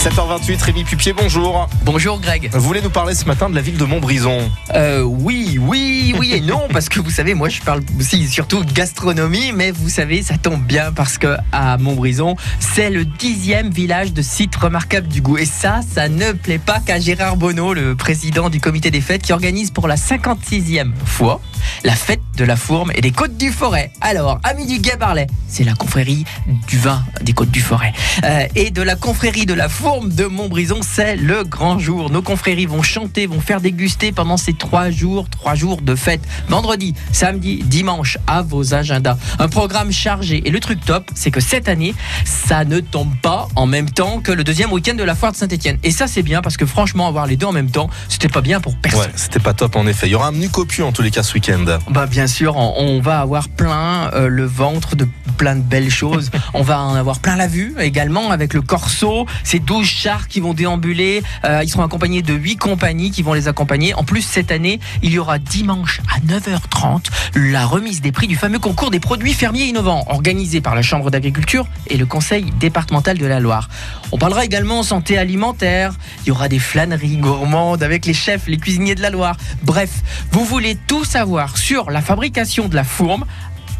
7h28, Rémi Pupier, bonjour. Bonjour Greg. Vous voulez nous parler ce matin de la ville de Montbrison? Euh, Oui, oui, oui et non, parce que vous savez, moi je parle aussi surtout gastronomie, mais vous savez, ça tombe bien parce que à Montbrison, c'est le dixième village de sites remarquables du goût. Et ça, ça ne plaît pas qu'à Gérard Bonneau, le président du comité des fêtes, qui organise pour la 56e fois la fête de la fourme et des côtes du forêt. Alors, amis du Gabarlet, c'est la confrérie du vin des côtes du forêt. Euh, et de la confrérie de la fourme de Montbrison, c'est le grand jour. Nos confréries vont chanter, vont faire déguster pendant ces trois jours, trois jours de fête. Vendredi, samedi, dimanche, à vos agendas. Un programme chargé. Et le truc top, c'est que cette année, ça ne tombe pas en même temps que le deuxième week-end de la foire de Saint-Etienne. Et ça, c'est bien parce que franchement, avoir les deux en même temps, c'était pas bien pour personne. Ouais, c'était pas top en effet. Il y aura un menu copieux en tous les cas ce week-end. Bah bien sûr, on, on va avoir plein euh, le ventre de plein de belles choses. on va en avoir plein la vue également avec le corso, ces 12 chars qui vont déambuler. Euh, ils seront accompagnés de 8 compagnies qui vont les accompagner. En plus, cette année, il y aura dimanche à 9h30 la remise des prix du fameux concours des produits fermiers innovants organisé par la Chambre d'agriculture et le Conseil départemental de la Loire. On parlera également santé alimentaire. Il y aura des flâneries gourmandes avec les chefs, les cuisiniers de la Loire. Bref, vous voulez tout savoir sur la fabrication de la fourme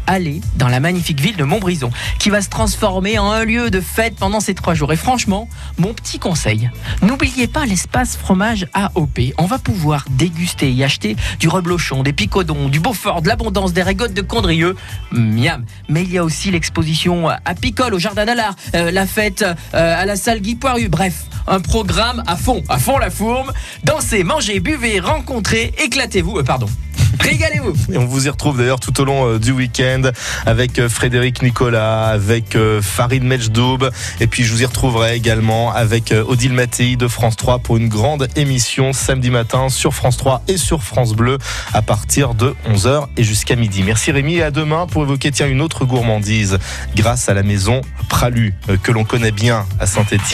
aller dans la magnifique ville de Montbrison, qui va se transformer en un lieu de fête pendant ces trois jours. Et franchement, mon petit conseil, n'oubliez pas l'espace fromage AOP. On va pouvoir déguster et acheter du reblochon, des picodons, du Beaufort, de l'abondance, des régottes de Condrieux. Miam. Mais il y a aussi l'exposition à Picole, au Jardin d'Allard, euh, la fête euh, à la salle Guy Poiru. Bref, un programme à fond, à fond la fourme. Dansez, mangez, buvez, rencontrez, éclatez-vous. Euh, pardon. Régalez-vous Et on vous y retrouve d'ailleurs tout au long euh, du week-end avec euh, Frédéric Nicolas, avec euh, Farid Mejdoub. Et puis je vous y retrouverai également avec Odile Mattei de France 3 pour une grande émission samedi matin sur France 3 et sur France Bleu à partir de 11h et jusqu'à midi. Merci Rémi et à demain pour évoquer tiens, une autre gourmandise grâce à la maison Pralu que l'on connaît bien à Saint-Etienne.